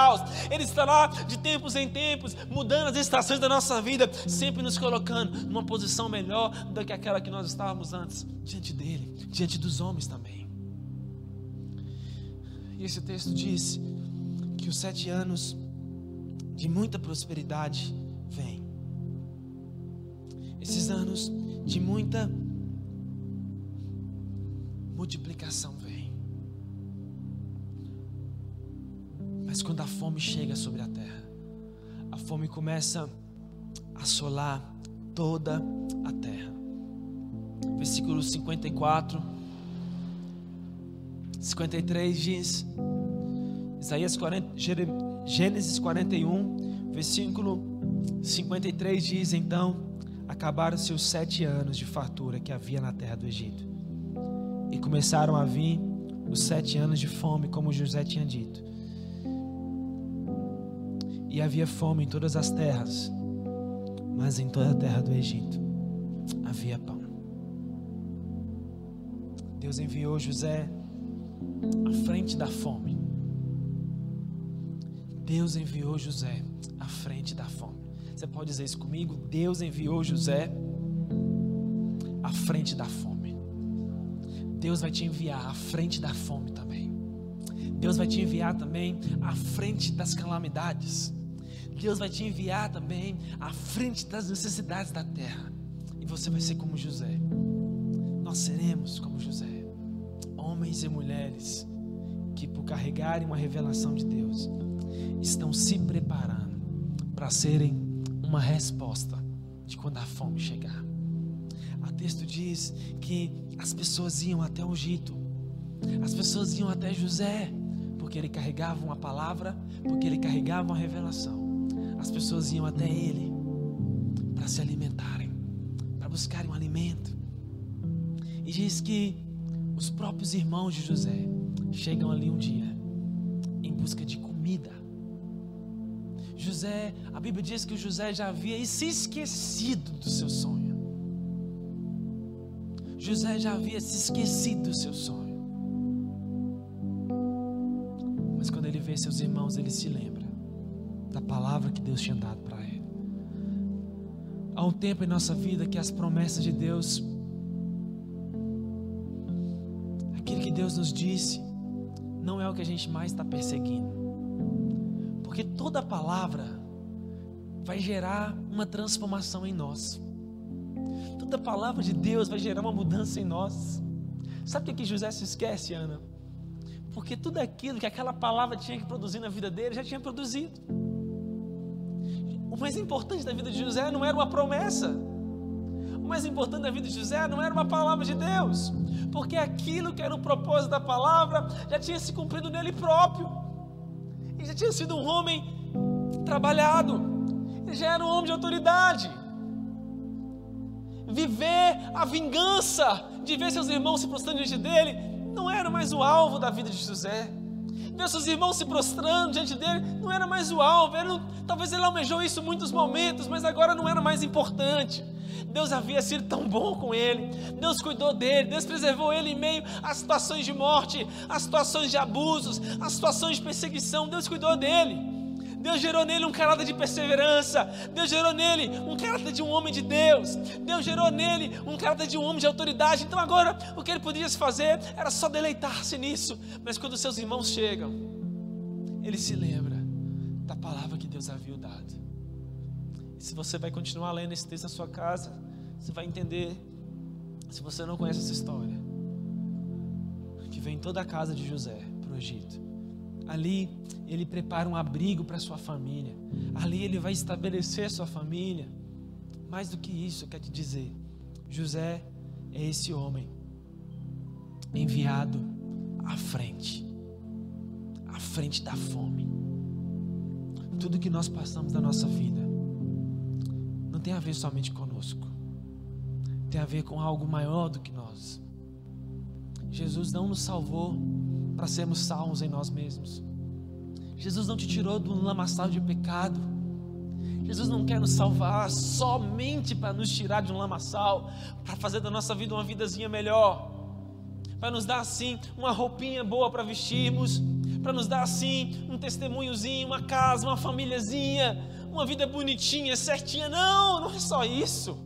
Ele estará de tempos em tempos, mudando as estações da nossa vida, sempre nos colocando numa posição melhor do que aquela que nós estávamos antes, diante dEle, diante dos homens também. E esse texto diz que os sete anos de muita prosperidade vêm. Esses anos de muita multiplicação Mas quando a fome chega sobre a terra, a fome começa a assolar toda a terra. Versículo 54, 53 diz, Isaías 40, Gênesis 41, versículo 53 diz: Então acabaram-se os sete anos de fartura que havia na terra do Egito, e começaram a vir os sete anos de fome, como José tinha dito. E havia fome em todas as terras, mas em toda a terra do Egito havia pão. Deus enviou José à frente da fome. Deus enviou José à frente da fome. Você pode dizer isso comigo? Deus enviou José à frente da fome. Deus vai te enviar à frente da fome também. Deus vai te enviar também à frente das calamidades. Deus vai te enviar também à frente das necessidades da terra. E você vai ser como José. Nós seremos como José. Homens e mulheres que, por carregarem uma revelação de Deus, estão se preparando para serem uma resposta de quando a fome chegar. O texto diz que as pessoas iam até o Egito, as pessoas iam até José, porque ele carregava uma palavra, porque ele carregava uma revelação as pessoas iam até ele para se alimentarem, para buscarem um alimento. E diz que os próprios irmãos de José chegam ali um dia em busca de comida. José, a Bíblia diz que José já havia se esquecido do seu sonho. José já havia se esquecido do seu sonho. Mas quando ele vê seus irmãos, ele se lembra palavra que Deus tinha dado para ele. Há um tempo em nossa vida que as promessas de Deus, aquilo que Deus nos disse, não é o que a gente mais está perseguindo. Porque toda palavra vai gerar uma transformação em nós. Toda palavra de Deus vai gerar uma mudança em nós. Sabe o que José se esquece, Ana? Porque tudo aquilo que aquela palavra tinha que produzir na vida dele já tinha produzido. Mais importante da vida de José não era uma promessa. O mais importante da vida de José não era uma palavra de Deus, porque aquilo que era o propósito da palavra já tinha se cumprido nele próprio. Ele já tinha sido um homem trabalhado, ele já era um homem de autoridade. Viver a vingança de ver seus irmãos se prostrando diante dele não era mais o alvo da vida de José ver seus irmãos se prostrando diante dele, não era mais o alvo. Talvez ele almejou isso em muitos momentos, mas agora não era mais importante. Deus havia sido tão bom com ele, Deus cuidou dele, Deus preservou ele em meio às situações de morte, às situações de abusos, às situações de perseguição. Deus cuidou dele. Deus gerou nele um caráter de perseverança. Deus gerou nele um caráter de um homem de Deus. Deus gerou nele um caráter de um homem de autoridade. Então agora o que ele podia fazer era só deleitar-se nisso. Mas quando seus irmãos chegam, ele se lembra da palavra que Deus havia dado. E se você vai continuar lendo esse texto na sua casa, você vai entender, se você não conhece essa história, que vem toda a casa de José para o Egito. Ali ele prepara um abrigo para sua família. Ali ele vai estabelecer sua família. Mais do que isso, eu quero te dizer, José é esse homem enviado à frente, à frente da fome. Tudo que nós passamos na nossa vida não tem a ver somente conosco, tem a ver com algo maior do que nós. Jesus não nos salvou para sermos salvos em nós mesmos. Jesus não te tirou do lamaçal de pecado. Jesus não quer nos salvar somente para nos tirar de um lamaçal, para fazer da nossa vida uma vidazinha melhor, para nos dar assim uma roupinha boa para vestirmos, para nos dar assim um testemunhozinho, uma casa, uma famíliazinha, uma vida bonitinha, certinha. Não, não é só isso.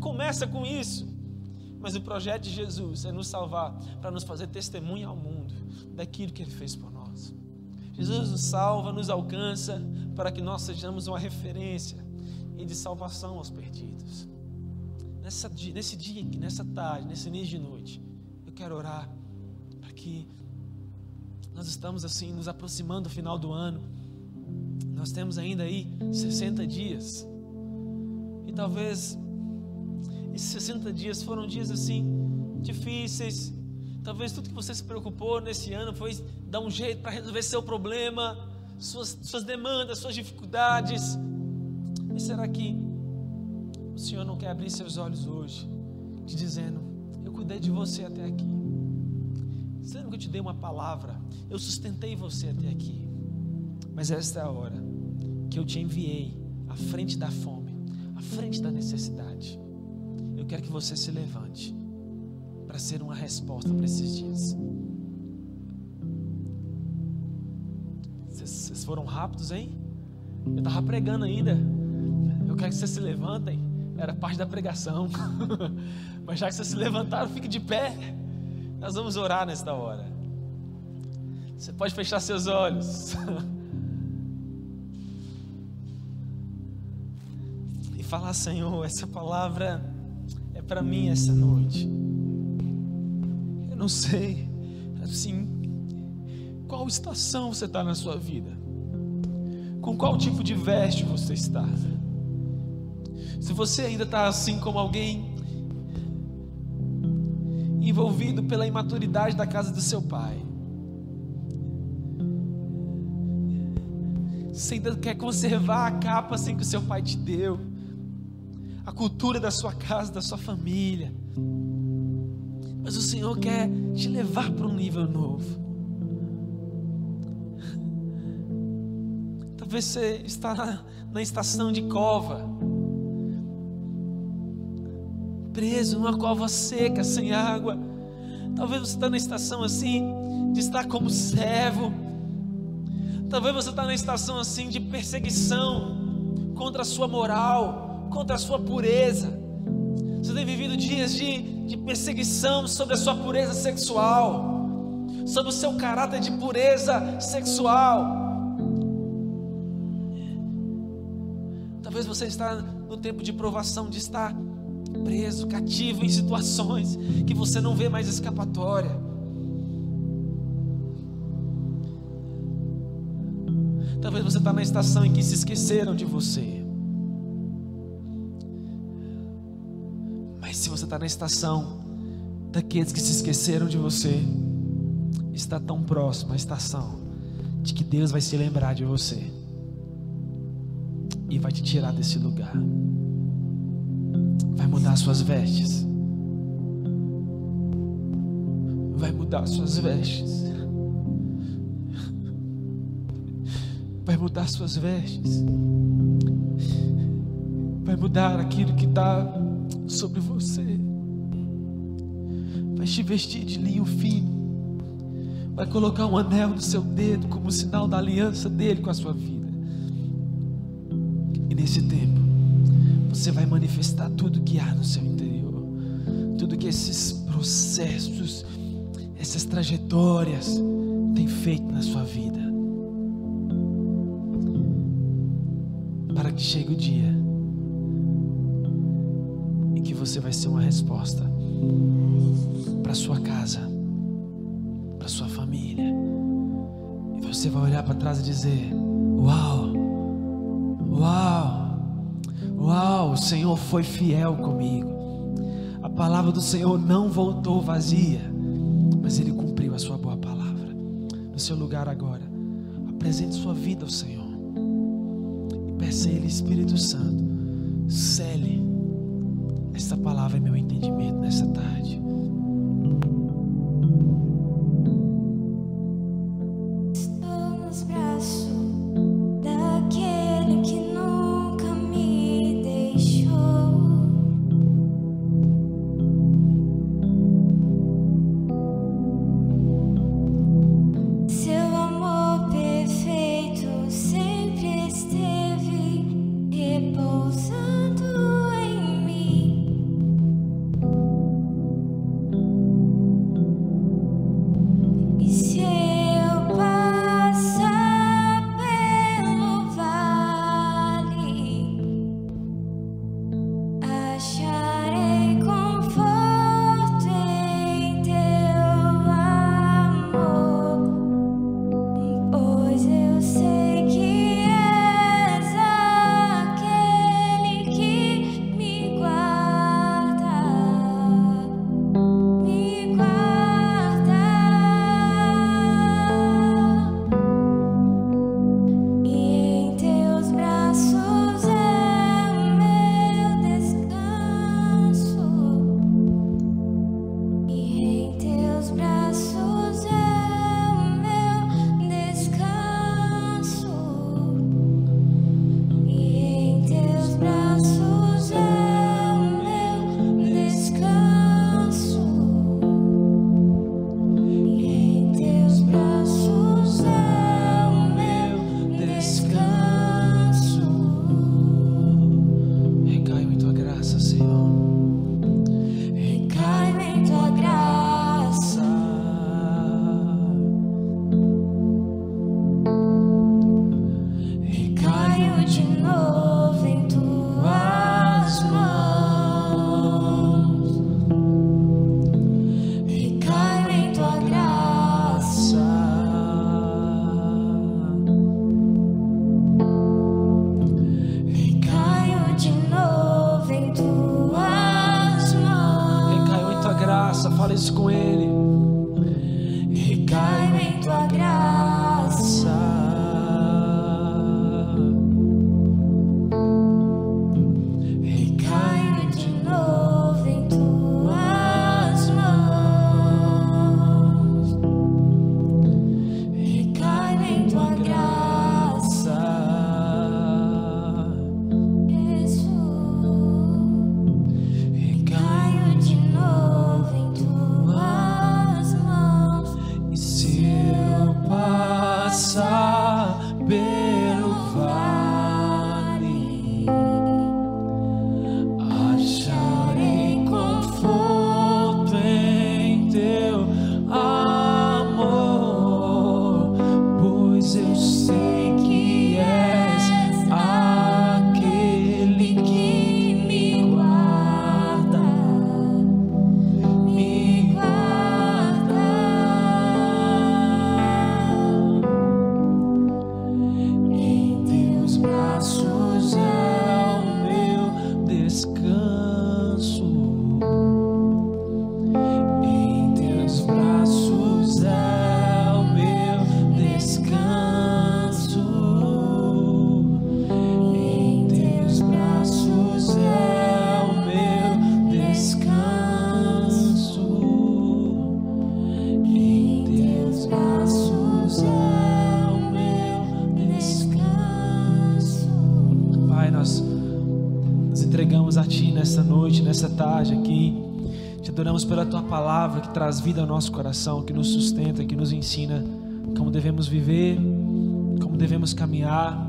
Começa com isso. Mas o projeto de Jesus é nos salvar para nos fazer testemunha ao mundo daquilo que Ele fez por nós. Jesus nos salva, nos alcança para que nós sejamos uma referência e de salvação aos perdidos. Nessa, nesse dia, nessa tarde, nesse início de noite, eu quero orar para que nós estamos assim nos aproximando do final do ano. Nós temos ainda aí 60 dias. E talvez esses 60 dias foram dias assim, difíceis. Talvez tudo que você se preocupou nesse ano foi dar um jeito para resolver seu problema, suas, suas demandas, suas dificuldades. E será que o Senhor não quer abrir seus olhos hoje, te dizendo: Eu cuidei de você até aqui. Você lembra que eu te dei uma palavra? Eu sustentei você até aqui. Mas esta é a hora que eu te enviei à frente da fome, à frente da necessidade eu quero que você se levante para ser uma resposta para esses dias. Vocês foram rápidos, hein? Eu estava pregando ainda. Eu quero que vocês se levantem. Era parte da pregação. Mas já que vocês se levantaram, fique de pé. Nós vamos orar nesta hora. Você pode fechar seus olhos. e falar, Senhor, essa palavra para mim essa noite. Eu não sei, assim, qual estação você está na sua vida, com qual tipo de veste você está. Se você ainda está assim como alguém envolvido pela imaturidade da casa do seu pai, você ainda quer conservar a capa assim que o seu pai te deu a cultura da sua casa, da sua família. Mas o Senhor quer te levar para um nível novo. Talvez você está na, estação de cova, preso numa cova seca, sem água. Talvez você está na estação assim de estar como servo. Talvez você está na estação assim de perseguição contra a sua moral contra a sua pureza. Você tem vivido dias de, de perseguição sobre a sua pureza sexual, sobre o seu caráter de pureza sexual. Talvez você está no tempo de provação, de estar preso, cativo em situações que você não vê mais escapatória. Talvez você está na estação em que se esqueceram de você. Está na estação daqueles que se esqueceram de você, está tão próximo a estação de que Deus vai se lembrar de você e vai te tirar desse lugar, vai mudar suas vestes, vai mudar suas vestes, vai mudar suas vestes, vai mudar aquilo que está sobre você. Vai te vestir de linho fino. Vai colocar um anel no seu dedo como sinal da aliança dele com a sua vida. E nesse tempo, você vai manifestar tudo que há no seu interior. Tudo que esses processos, essas trajetórias têm feito na sua vida. chega o dia em que você vai ser uma resposta para sua casa, para sua família. E você vai olhar para trás e dizer: Uau, uau, uau, o Senhor foi fiel comigo. A palavra do Senhor não voltou vazia, mas Ele cumpriu a sua boa palavra. No seu lugar agora, apresente sua vida ao Senhor e peça a Ele, Espírito Santo, cele esta palavra é meu entendimento nessa tarde. Nosso coração, que nos sustenta, que nos ensina como devemos viver, como devemos caminhar.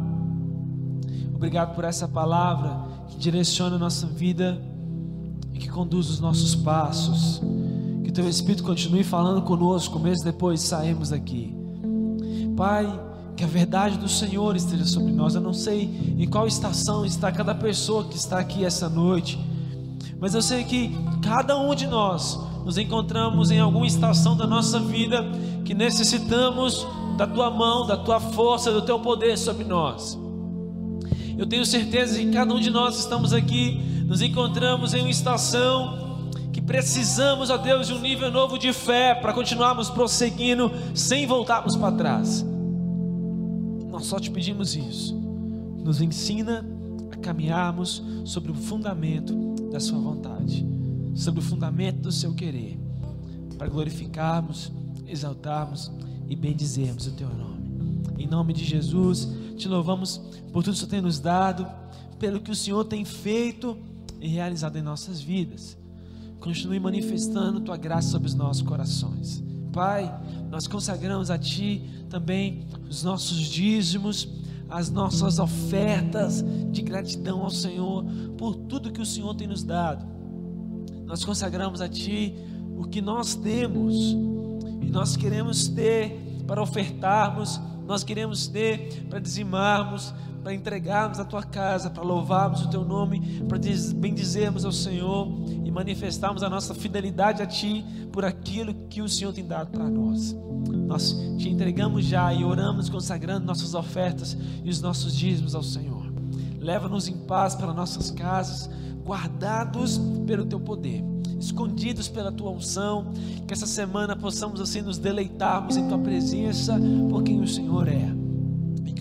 Obrigado por essa palavra que direciona a nossa vida e que conduz os nossos passos. Que teu Espírito continue falando conosco, mesmo depois de sairmos daqui. Pai, que a verdade do Senhor esteja sobre nós. Eu não sei em qual estação está cada pessoa que está aqui essa noite, mas eu sei que cada um de nós nos encontramos em alguma estação da nossa vida que necessitamos da tua mão, da tua força, do teu poder sobre nós. Eu tenho certeza que cada um de nós estamos aqui, nos encontramos em uma estação que precisamos, ó Deus, de um nível novo de fé para continuarmos prosseguindo sem voltarmos para trás. Nós só te pedimos isso. Nos ensina a caminharmos sobre o fundamento da Sua vontade, sobre o fundamento do Seu querer, para glorificarmos, exaltarmos e bendizermos o Teu nome. Em nome de Jesus, te louvamos por tudo que o Senhor tem nos dado, pelo que o Senhor tem feito e realizado em nossas vidas. Continue manifestando Tua graça sobre os nossos corações. Pai, nós consagramos a Ti também os nossos dízimos, as nossas ofertas de gratidão ao Senhor por tudo que o Senhor tem nos dado. Nós consagramos a Ti o que nós temos e nós queremos ter para ofertarmos, nós queremos ter para dizimarmos, para entregarmos a tua casa, para louvarmos o teu nome, para bendizermos ao Senhor e manifestarmos a nossa fidelidade a ti por aquilo que o Senhor tem dado para nós. Nós te entregamos já e oramos consagrando nossas ofertas e os nossos dízimos ao Senhor. Leva-nos em paz pelas nossas casas, guardados pelo teu poder, escondidos pela tua unção, que essa semana possamos assim nos deleitarmos em tua presença, por quem o Senhor é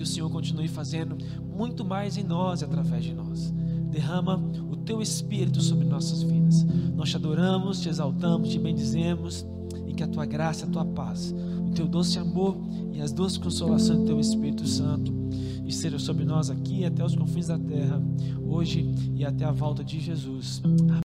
o Senhor continue fazendo muito mais em nós e através de nós. Derrama o teu espírito sobre nossas vidas. Nós te adoramos, te exaltamos, te bendizemos e que a tua graça, a tua paz, o teu doce amor e as doces consolações do teu Espírito Santo estejam sobre nós aqui até os confins da terra, hoje e até a volta de Jesus. Amém.